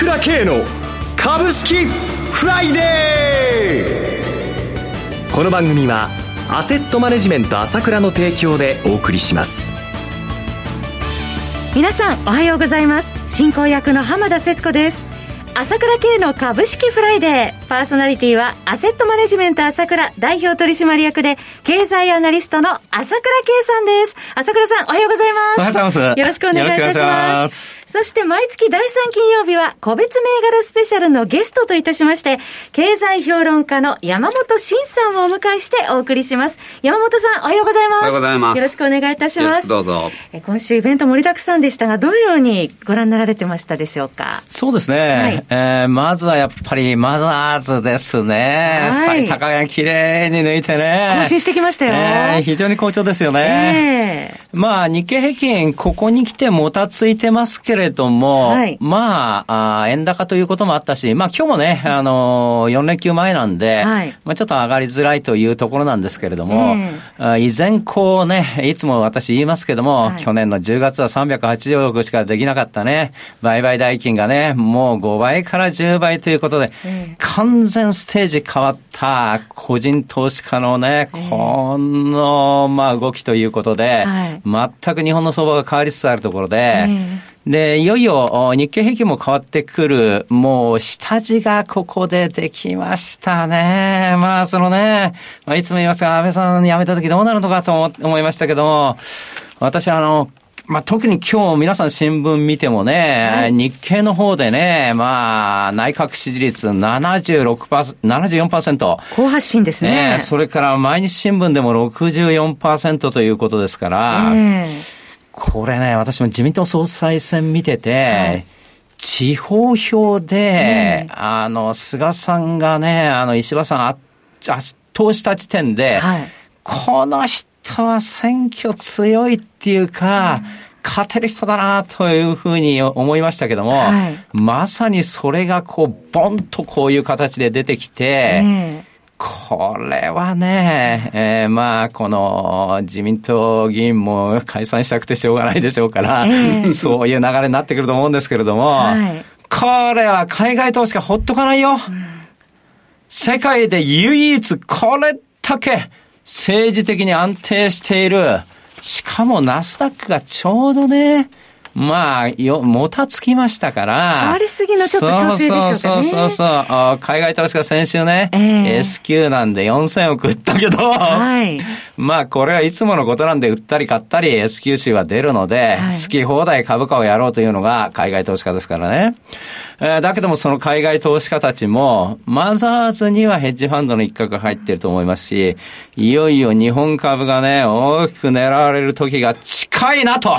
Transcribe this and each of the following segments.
倉慶の株式フライデーこの番組はアセットマネジメント朝倉の提供でお送りします皆さんおはようございます進行役の浜田節子です朝倉慶の株式フライデー。パーソナリティは、アセットマネジメント朝倉代表取締役で、経済アナリストの朝倉慶さんです。朝倉さん、おはようございます。おはようございます。よろしくお願いいたします。ますそして、毎月第3金曜日は、個別銘柄スペシャルのゲストといたしまして、経済評論家の山本慎さんをお迎えしてお送りします。山本さん、おはようございます。おはようございます。よろしくお願いいたします。どうぞ。今週イベント盛りだくさんでしたが、どのようにご覧になられてましたでしょうか？そうですね。はいえー、まずはやっぱりマザーズですね。はい、最高値綺麗に抜いてね。更新してきましたよ。えー、非常に好調ですよね。えー、まあ、日経平均、ここに来てもたついてますけれども、はい、まああ、円高ということもあったし、まあ今日もね、あのー、4連休前なんで、はい、まあちょっと上がりづらいというところなんですけれども、えー、依然こうね、いつも私言いますけども、はい、去年の10月は380億しかできなかったね、売買代金がね、もう5倍から10倍ということで、完全ステージ変わった個人投資家のね、この、まあ、動きということで、全く日本の相場が変わりつつあるところで、で、いよいよ日経平均も変わってくる、もう下地がここでできましたね。まあ、そのね、まあ、いつも言いますが、安倍さん辞めた時どうなるのかと思いましたけども、私あの、まあ、特に今日皆さん新聞見てもね、はい、日経の方でね、まあ、内閣支持率76%、74%。好発信ですね。ねそれから毎日新聞でも64%ということですから、えー、これね、私も自民党総裁選見てて、はい。地方票で、あの、菅さんがね、あの、石破さん圧倒した時点で、はい、この人人は選挙強いっていうか、勝てる人だなというふうに思いましたけども、はい、まさにそれがこう、ボンとこういう形で出てきて、えーこれはね、えー、まあ、この自民党議員も解散したくてしょうがないでしょうから、えー、そういう流れになってくると思うんですけれども、はい、これは海外投資家ほっとかないよ。うん、世界で唯一これだけ政治的に安定している。しかもナスダックがちょうどね、まあ、よ、もたつきましたから。変わりすぎのちょっと調整でしょうかね。そうそうそう海外投資家先週ね、えー、S q なんで4000億売ったけど、はい、まあ、これはいつものことなんで売ったり買ったり S q 種は出るので、はい、好き放題株価をやろうというのが海外投資家ですからね。えー、だけどもその海外投資家たちも、マザーズにはヘッジファンドの一角が入っていると思いますし、いよいよ日本株がね、大きく狙われる時が近いなと。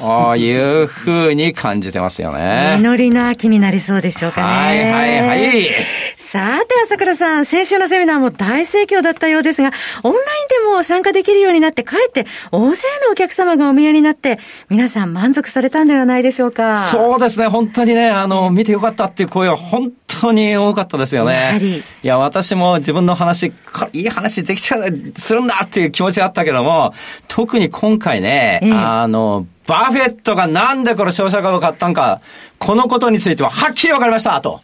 ああいうふうに感じてますよね。実りの秋になりそうでしょうかね。はいはいはい。さて、朝倉さん、先週のセミナーも大盛況だったようですが、オンラインでも参加できるようになって、かえって大勢のお客様がお見えになって、皆さん満足されたんではない。でしょうか。そうですね、本当にね、あの、見てよかったってい。う声は本当に多かったですよね。い。や、私も自分の話、い。い。話できた、するんだってい。う気持ちがあったけども、特に今回ね、ええ、あの、バフェットがなんでこの商社株を買ったんか、このことについてははっきり分かりましたと。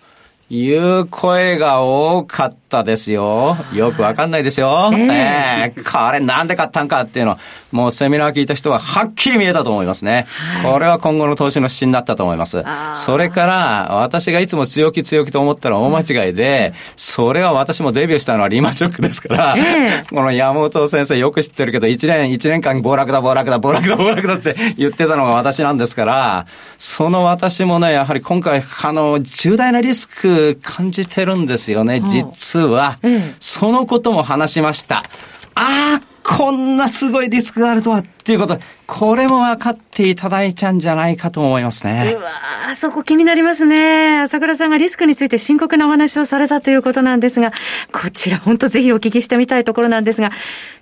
いう声が多かったですよ。よくわかんないですよ。え。ー、え。ー、これなんで買ったんかっていうの。は、もうセミナー聞いた人ははっきり見えたと思いますね。はい、これは今後の投資の指針だったと思います。それから、私がいつも強気強気と思ったら大間違いで、それは私もデビューしたのはリーマンショックですから、えー、この山本先生よく知ってるけど、1年、1年間暴落だ暴落だ暴落だ暴落だって言ってたのが私なんですから、その私もね、やはり今回、あの、重大なリスク感じてるんですよね、実は。そのことも話しました。ああ、こんなすごいリスクがあるとはっていうこと、これも分かっていただいちゃうんじゃないかと思いますね。うわそこ気になりますね。朝倉さんがリスクについて深刻なお話をされたということなんですが、こちら本当ぜひお聞きしてみたいところなんですが、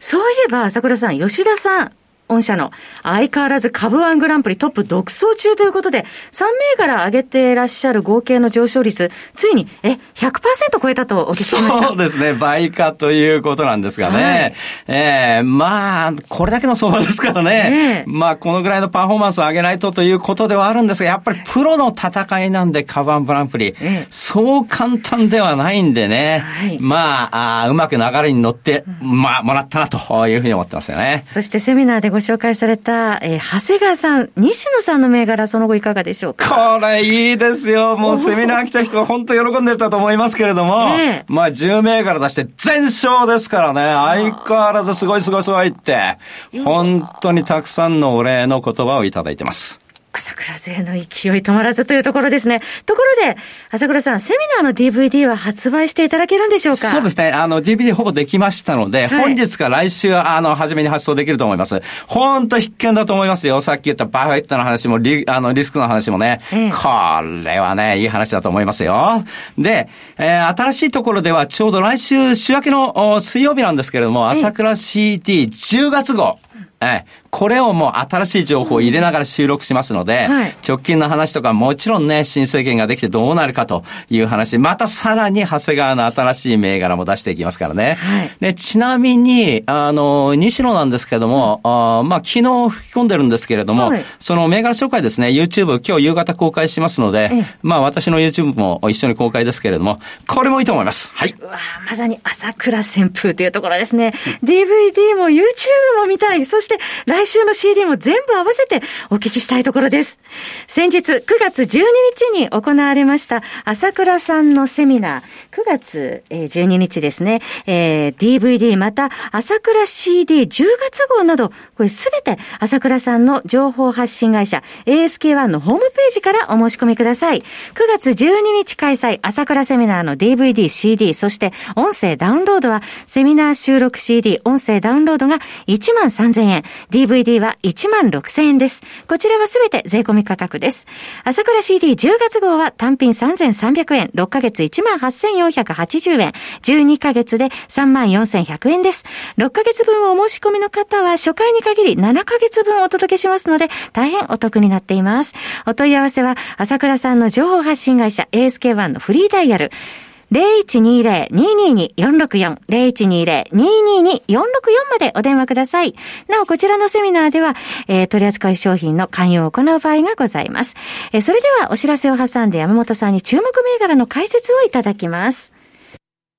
そういえば朝倉さん、吉田さん、御社の相変わらず株ワングランプリトップ独走中ということで、3銘柄上げていらっしゃる合計の上昇率、ついに、え、100%超えたとお聞きしました。そうですね、倍化ということなんですがね。はい、ええー、まあ、これだけの相場ですからね。ねまあ、このぐらいのパフォーマンスを上げないとということではあるんですが、やっぱりプロの戦いなんで、株ワングランプリ、そう簡単ではないんでね。はい、まああ、うまく流れに乗って、まあ、もらったなというふうに思ってますよね。そしてセミナーでご紹介された、えー、長谷川さん、西野さんの銘柄、その後いかがでしょうか？これいいですよ。もうセミナー来た人は本当喜んでたと思いますけれども、ね、まあ10銘柄出して全勝ですからね、相変わらずすごいすごいすごいって、本当にたくさんのお礼の言葉をいただいてます。朝倉勢の勢い止まらずというところですね。ところで、朝倉さん、セミナーの DVD は発売していただけるんでしょうか？そうですね。あの、DVD ほぼできましたので、はい、本日か来週、あの、初めに発送できると思います。本当必見だと思いますよ。さっき言ったバフェットの話も、リ、あの、リスクの話もね。ええ、これはね、いい話だと思いますよ。で、えー、新しいところでは、ちょうど来週、週明けの水曜日なんですけれども、朝倉 CD10 月号。ええ、これをもう新しい情報を入れながら収録しますので、はい、直近の話とかもちろんね、新政権ができてどうなるかという話、またさらに長谷川の新しい銘柄も出していきますからね。はい、で、ちなみに、あの、西野なんですけども、あまあ、昨日吹き込んでるんですけれども、はい、その銘柄紹介ですね、YouTube 今日夕方公開しますので、まあ、私の YouTube も一緒に公開ですけれども、これもいいと思います。はい。うわまさに朝倉旋風というところですね。DVD も YouTube も見たい。そして来週の CD も全部合わせてお聞きしたいところです。先日9月12日に行われました朝倉さんのセミナー、9月12日ですね、えー、DVD また朝倉 CD10 月号など、これすべて朝倉さんの情報発信会社 ASK1 のホームページからお申し込みください。9月12日開催朝倉セミナーの DVD、CD、そして音声ダウンロードはセミナー収録 CD、音声ダウンロードが1万3000円、DVD は1万6000円です。こちらはすべて税込み価格です。朝倉 CD10 月号は単品3300円、6ヶ月1万8480円、12ヶ月で3万4100円です。6ヶ月分をお申し込みの方は初回に限り7ヶ月分お届けしますので、大変お得になっています。お問い合わせは、朝倉さんの情報発信会社 ASK1 のフリーダイヤル、0120-222-464、0120-222-464までお電話ください。なお、こちらのセミナーでは、えー、取扱い商品の勧誘を行う場合がございます。えー、それでは、お知らせを挟んで山本さんに注目銘柄の解説をいただきます。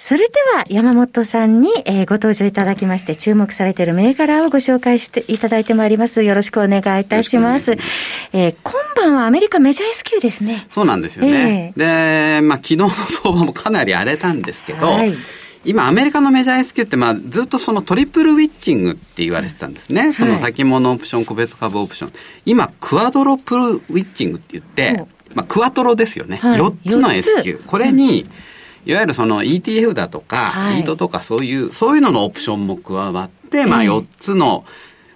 それでは山本さんに、えー、ご登場いただきまして注目されている銘柄をご紹介していただいてまいります。よろしくお願いいたします。えー、今晩はアメリカメジャー S q ですね。そうなんですよね。えー、で、まあ昨日の相場もかなり荒れたんですけど、はい今、アメリカのメジャー S q って、まあ、ずっとそのトリプルウィッチングって言われてたんですね。はい、その先物オプション、個別株オプション。今、クアドロプルウィッチングって言って、まあ、クワトロですよね。はい、4つの S q これに、うんいわゆるその ETF だとか、はい、イートとかそういう、そういうののオプションも加わって、まあ4つの、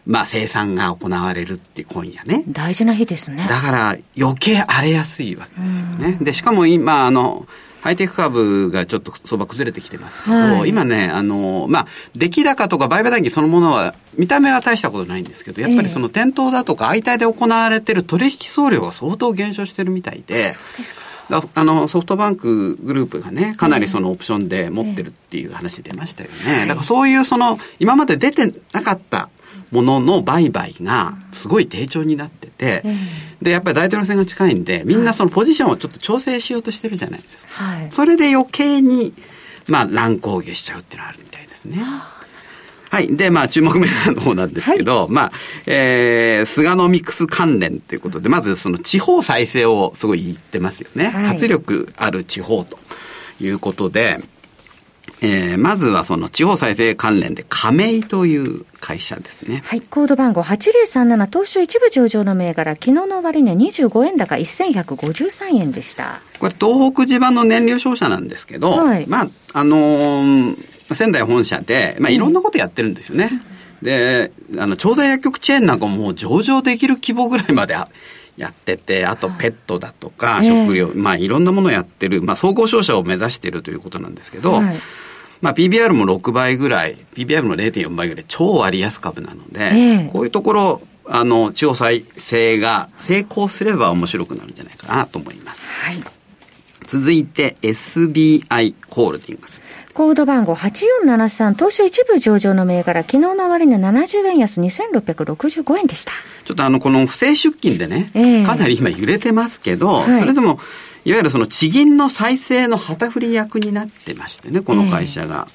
まあ生産が行われるって今夜ね。大事な日ですね。だから余計荒れやすいわけですよね。で、しかも今、あの、ハイテク株がちょっと相場崩れてきてますけど、はい、今ね、あの、まあ、出来高とか売買代金そのものは、見た目は大したことないんですけど、やっぱりその店頭だとか相対で行われてる取引総量が相当減少してるみたいで、そうですか。あの、ソフトバンクグループがね、かなりそのオプションで持ってるっていう話出ましたよね。だからそういうその、今まで出てなかったものの売買がすごい低調になってて、で、やっぱり大統領選が近いんで、みんなそのポジションをちょっと調整しようとしてるじゃないですか。はい、それで余計に、まあ、乱高下しちゃうっていうのはあるみたいですね。はい。で、まあ、注目銘柄の方なんですけど、はい、まあ、えー、菅のミックス関連ということで、まずその地方再生をすごい言ってますよね。はい、活力ある地方ということで、えー、まずはその地方再生関連で亀井という会社ですね。はい。コード番号8037東証一部上場の銘柄、昨日の終値25円高1153円でした。これ東北地盤の燃料商社なんですけど、はい、まあ、あのー仙台本社で、まあ、いろんなことやってるんですよね。で、あの、調剤薬局チェーンなんかも上場できる規模ぐらいまでやってて、あとペットだとか、食料、まあいろんなものをやってる、まあ総合商社を目指しているということなんですけど、はい、まあ PBR も6倍ぐらい、PBR の0.4倍ぐらい超割安株なので、こういうところ、あの、地方再生が成功すれば面白くなるんじゃないかなと思います。はい、続いて SBI ホールディングス。コード番号8473、東証一部上場の銘柄、昨日の終値70円安2665円でした。ちょっとあの、この不正出金でね、えー、かなり今揺れてますけど、はい、それでも、いわゆるその地銀の再生の旗振り役になってましてね、この会社が。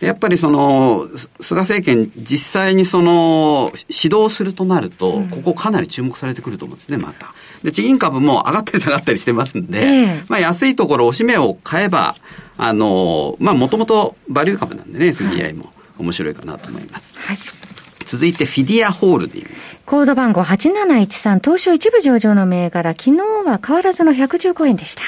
えー、やっぱりその、菅政権実際にその、指導するとなると、ここかなり注目されてくると思うんですね、また。で、地銀株も上がったり下がったりしてますんで、えー、まあ安いところ、おしめを買えば、あの、まあ、もともとバリュー株なんでね、SBI も面白いかなと思います。はい。続いてフィディアホールディングス。コード番号8713、東証一部上場の銘柄、昨日は変わらずの115円でした。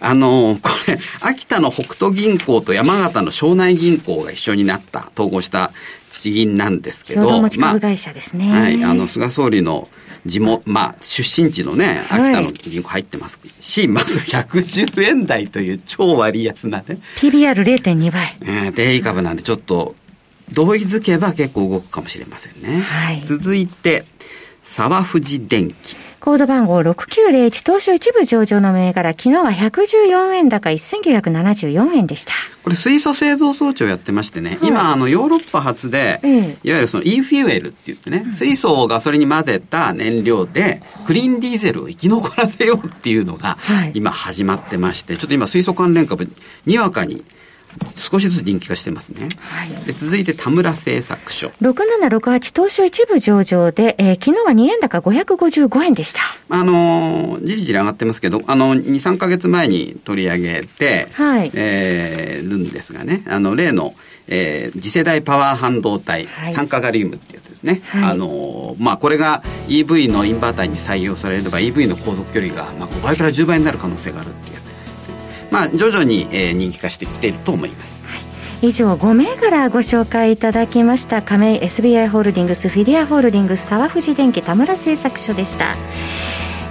あの、これ、秋田の北斗銀行と山形の庄内銀行が一緒になった、統合した地銀なんですけど。共同持会社ですね。まあ、はい。あの、菅総理の地元、まあ、出身地のね、秋田の銀行入ってますし、はい、まず110円台という超割安なね。PBR0.2 倍。えー、定位株なんでちょっと、同意づけば結構動くかもしれませんね。はい。続いて、沢藤電機。コード番号6901東証一部上場の銘柄、昨日は114円高1974円でした。これ水素製造装置をやってましてね、はい、今あのヨーロッパ発で、いわゆるその e フューエルって言ってね、水素をガソリンに混ぜた燃料で、クリーンディーゼルを生き残らせようっていうのが、今始まってまして、ちょっと今水素関連株、にわかに少しずつ人気化してますね。はい、で続いて田村製作所。6768東証一部上場で、えー、昨日は2円高555円でした。あのー、じりじり上がってますけど、あの、2、3か月前に取り上げて、はい、えー、るんですがね、あの、例の、えー、次世代パワー半導体、はい、酸化ガリウムってやつですね。はい、あのー、まあ、これが EV のインバーターに採用されれば EV の航続距離が、まあ、5倍から10倍になる可能性があるっていうまあ、徐々に、えー、人気化してきていると思います。以上5銘柄ご紹介いただきました亀井 SBI ホールディングスフィディアホールディングス沢藤電機田村製作所でした。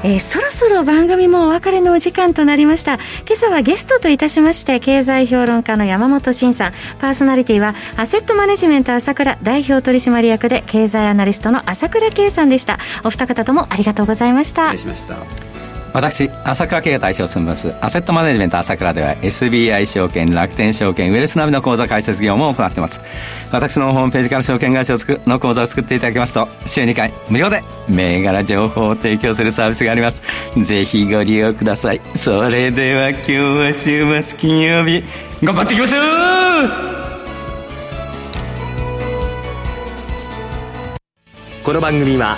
えー、そろそろ番組もお別れのお時間となりました。今朝はゲストといたしまして経済評論家の山本慎さん。パーソナリティはアセットマネジメント朝倉代表取締役で経済アナリストの朝倉圭さんでした。お二方ともありがとうございました。失礼しました私朝倉慶が代表を務めますアセットマネジメント朝倉では SBI 証券楽天証券ウェルスナビの口座開設業務を行っています。私のホームページから証券会社を作の口座を作っていただきますと週2回無料で銘柄情報を提供するサービスがあります。ぜひご利用ください。それでは今日は週末金曜日頑張っていきましょうこの番組は